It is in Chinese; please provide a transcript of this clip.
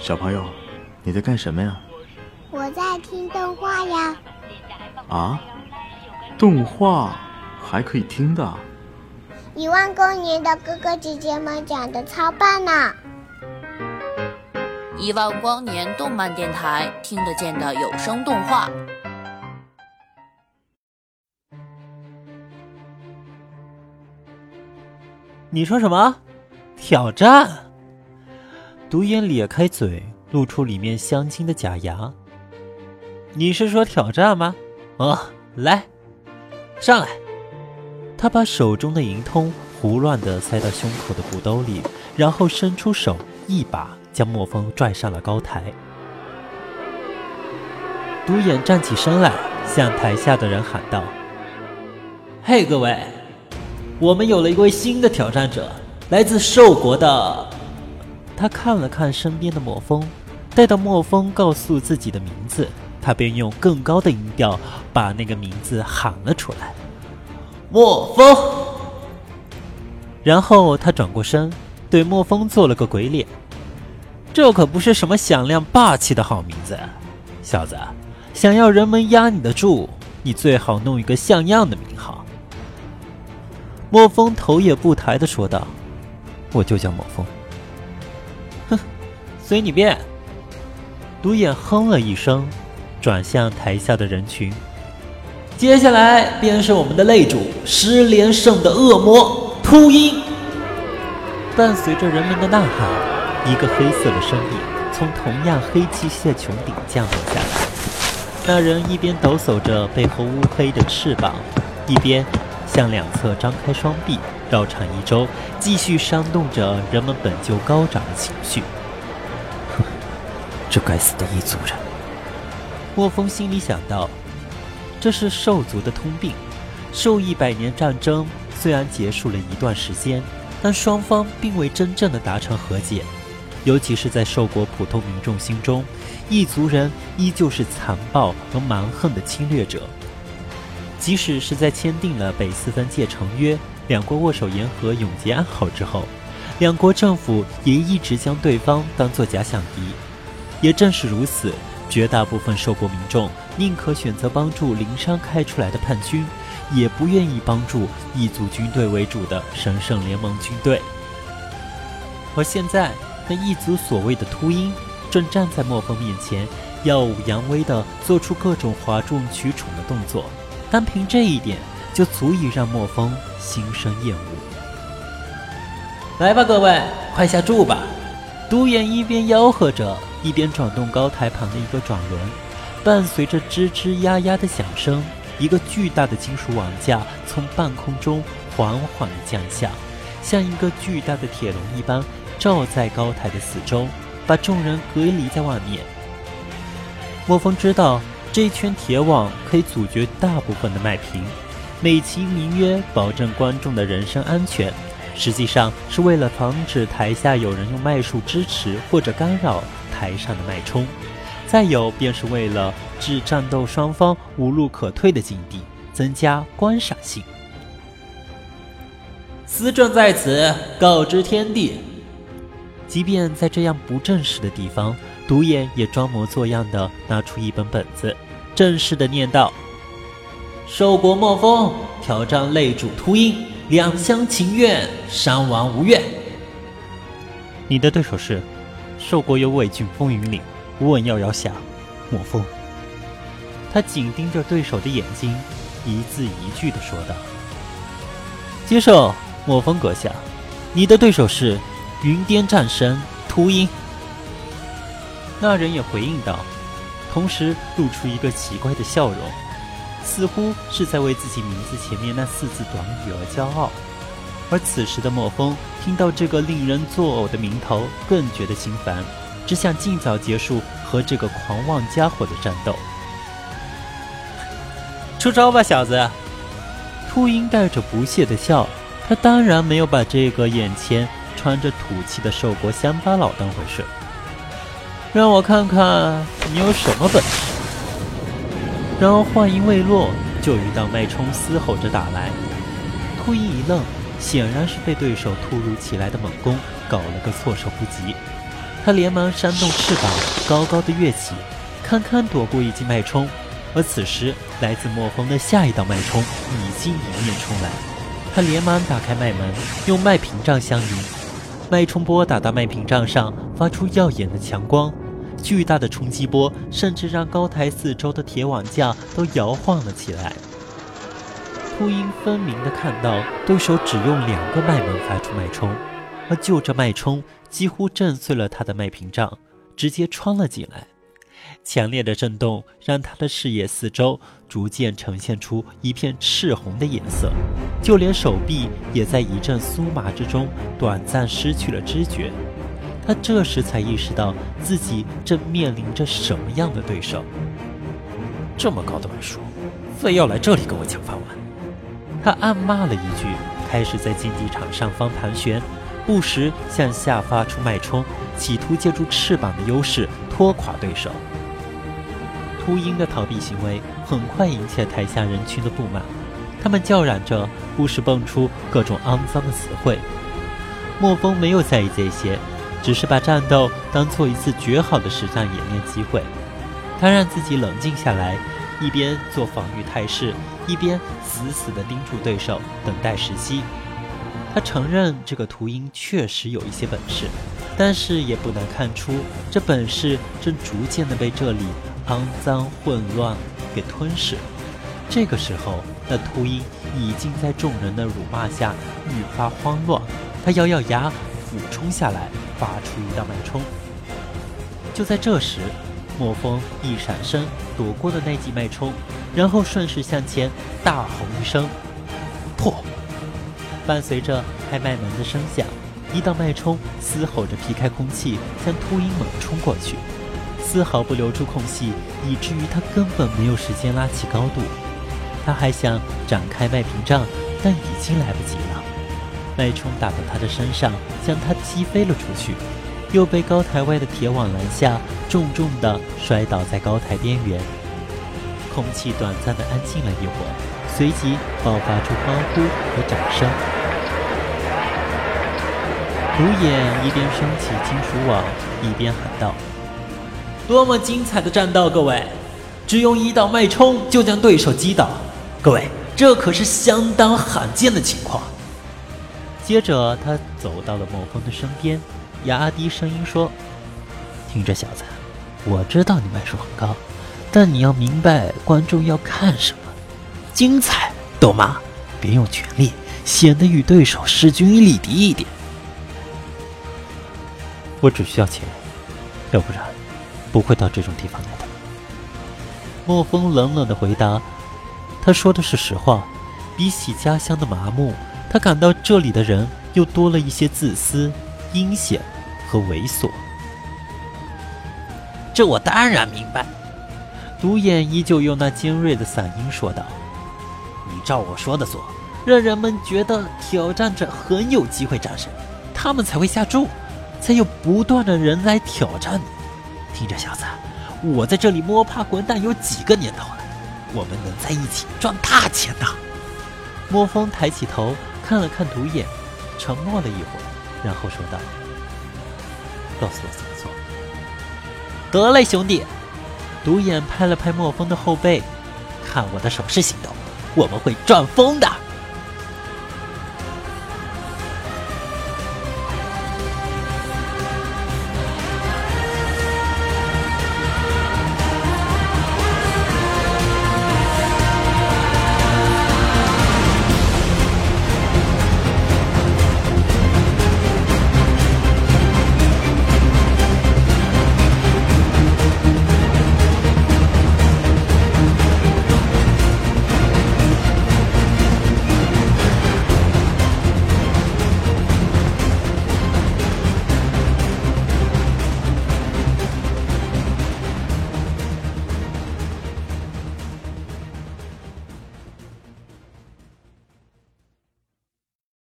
小朋友，你在干什么呀？我在听动画呀。啊？动画还可以听的？一万光年的哥哥姐姐们讲的超棒呢！一万光年动漫电台听得见的有声动画。你说什么？挑战？独眼咧开嘴，露出里面镶金的假牙。你是说挑战吗？哦，来，上来。他把手中的银通胡乱地塞到胸口的布兜里，然后伸出手，一把将莫风拽上了高台。独眼站起身来，向台下的人喊道：“嘿，各位，我们有了一位新的挑战者，来自兽国的。”他看了看身边的莫风，待到莫风告诉自己的名字，他便用更高的音调把那个名字喊了出来。莫风，然后他转过身，对莫风做了个鬼脸。这可不是什么响亮霸气的好名字，小子，想要人们压你的住，你最好弄一个像样的名号。莫风头也不抬的说道：“我就叫莫风。”随你便。独眼哼了一声，转向台下的人群。接下来便是我们的擂主十连胜的恶魔秃鹰。伴随着人们的呐喊，一个黑色的身影从同样黑漆漆的穹顶降落下来。那人一边抖擞着背后乌黑的翅膀，一边向两侧张开双臂，绕场一周，继续煽动着人们本就高涨的情绪。这该死的异族人！莫风心里想到。这是兽族的通病。兽一百年战争虽然结束了一段时间，但双方并未真正的达成和解。尤其是在兽国普通民众心中，异族人依旧是残暴和蛮横的侵略者。即使是在签订了北四分界成约，两国握手言和、永结安好之后，两国政府也一直将对方当作假想敌。也正是如此。绝大部分受国民众宁可选择帮助灵山开出来的叛军，也不愿意帮助异族军队为主的神圣联盟军队。而现在，那异族所谓的秃鹰正站在莫风面前，耀武扬威地做出各种哗众取宠的动作，单凭这一点就足以让莫风心生厌恶。来吧，各位，快下注吧！独眼一边吆喝着。一边转动高台旁的一个转轮，伴随着吱吱呀呀的响声，一个巨大的金属网架从半空中缓缓降下，像一个巨大的铁笼一般罩在高台的四周，把众人隔离在外面。莫风知道这一圈铁网可以阻绝大部分的麦瓶，美其名曰保证观众的人身安全，实际上是为了防止台下有人用麦束支持或者干扰。台上的脉冲，再有便是为了置战斗双方无路可退的境地，增加观赏性。思政在此，告知天地。即便在这样不正式的地方，独眼也装模作样的拿出一本本子，正式的念道：“兽国莫风挑战擂主秃鹰，两厢情愿，伤亡无怨。你的对手是？”兽国有伪俊风云岭，无问要摇侠，莫风。他紧盯着对手的眼睛，一字一句的说道：“接受，莫风阁下，你的对手是云巅战神秃鹰。”那人也回应道，同时露出一个奇怪的笑容，似乎是在为自己名字前面那四字短语而骄傲。而此时的莫风听到这个令人作呕的名头，更觉得心烦，只想尽早结束和这个狂妄家伙的战斗。出招吧，小子！秃鹰带着不屑的笑，他当然没有把这个眼前穿着土气的兽国乡巴佬当回事。让我看看你有什么本事！然而话音未落，就遇到脉冲嘶吼着打来，秃鹰一愣。显然是被对手突如其来的猛攻搞了个措手不及，他连忙扇动翅膀，高高的跃起，堪堪躲过一记脉冲。而此时，来自墨风的下一道脉冲已经迎面冲来。他连忙打开脉门，用脉屏障相迎。脉冲波打到脉屏障上，发出耀眼的强光。巨大的冲击波甚至让高台四周的铁网架都摇晃了起来。秃鹰分明地看到对手只用两个脉门发出脉冲，而就这脉冲几乎震碎了他的脉屏障，直接穿了进来。强烈的震动让他的视野四周逐渐呈现出一片赤红的颜色，就连手臂也在一阵酥麻之中短暂失去了知觉。他这时才意识到自己正面临着什么样的对手。这么高的倍数，非要来这里跟我抢饭碗？他暗骂了一句，开始在竞技场上方盘旋，不时向下发出脉冲，企图借助翅膀的优势拖垮对手。秃鹰的逃避行为很快引起了台下人群的不满，他们叫嚷着，不时蹦出各种肮脏的词汇。莫风没有在意这些。只是把战斗当做一次绝好的实战演练机会，他让自己冷静下来，一边做防御态势，一边死死地盯住对手，等待时机。他承认这个秃鹰确实有一些本事，但是也不难看出，这本事正逐渐地被这里肮脏混乱给吞噬。这个时候，那秃鹰已经在众人的辱骂下愈发慌乱，他咬咬牙，俯冲下来。发出一道脉冲，就在这时，莫风一闪身躲过了那记脉冲，然后顺势向前大吼一声：“破！”伴随着开脉门的声响，一道脉冲嘶吼着劈开空气，向秃鹰猛冲过去，丝毫不留出空隙，以至于他根本没有时间拉起高度。他还想展开脉屏障，但已经来不及了。脉冲打到他的身上，将他击飞了出去，又被高台外的铁网拦下，重重的摔倒在高台边缘。空气短暂的安静了一会儿，随即爆发出欢呼和掌声。独眼一边升起金属网，一边喊道：“多么精彩的战斗！各位，只用一道脉冲就将对手击倒，各位，这可是相当罕见的情况。”接着，他走到了莫风的身边，压低声音说：“听着，小子，我知道你脉数很高，但你要明白观众要看什么，精彩，懂吗？别用全力，显得与对手势均力敌一点。我只需要钱，要不然不会到这种地方来的。”莫风冷冷的回答：“他说的是实话，比起家乡的麻木。”他感到这里的人又多了一些自私、阴险和猥琐。这我当然明白。独眼依旧用那尖锐的嗓音说道：“你照我说的做，让人们觉得挑战者很有机会战胜，他们才会下注，才有不断的人来挑战你。听着，小子，我在这里摸爬滚打有几个年头了，我们能在一起赚大钱的。”莫风抬起头。看了看独眼，沉默了一会儿，然后说道：“告诉我怎么做。”得嘞，兄弟！独眼拍了拍莫风的后背，看我的手势行动，我们会赚疯的。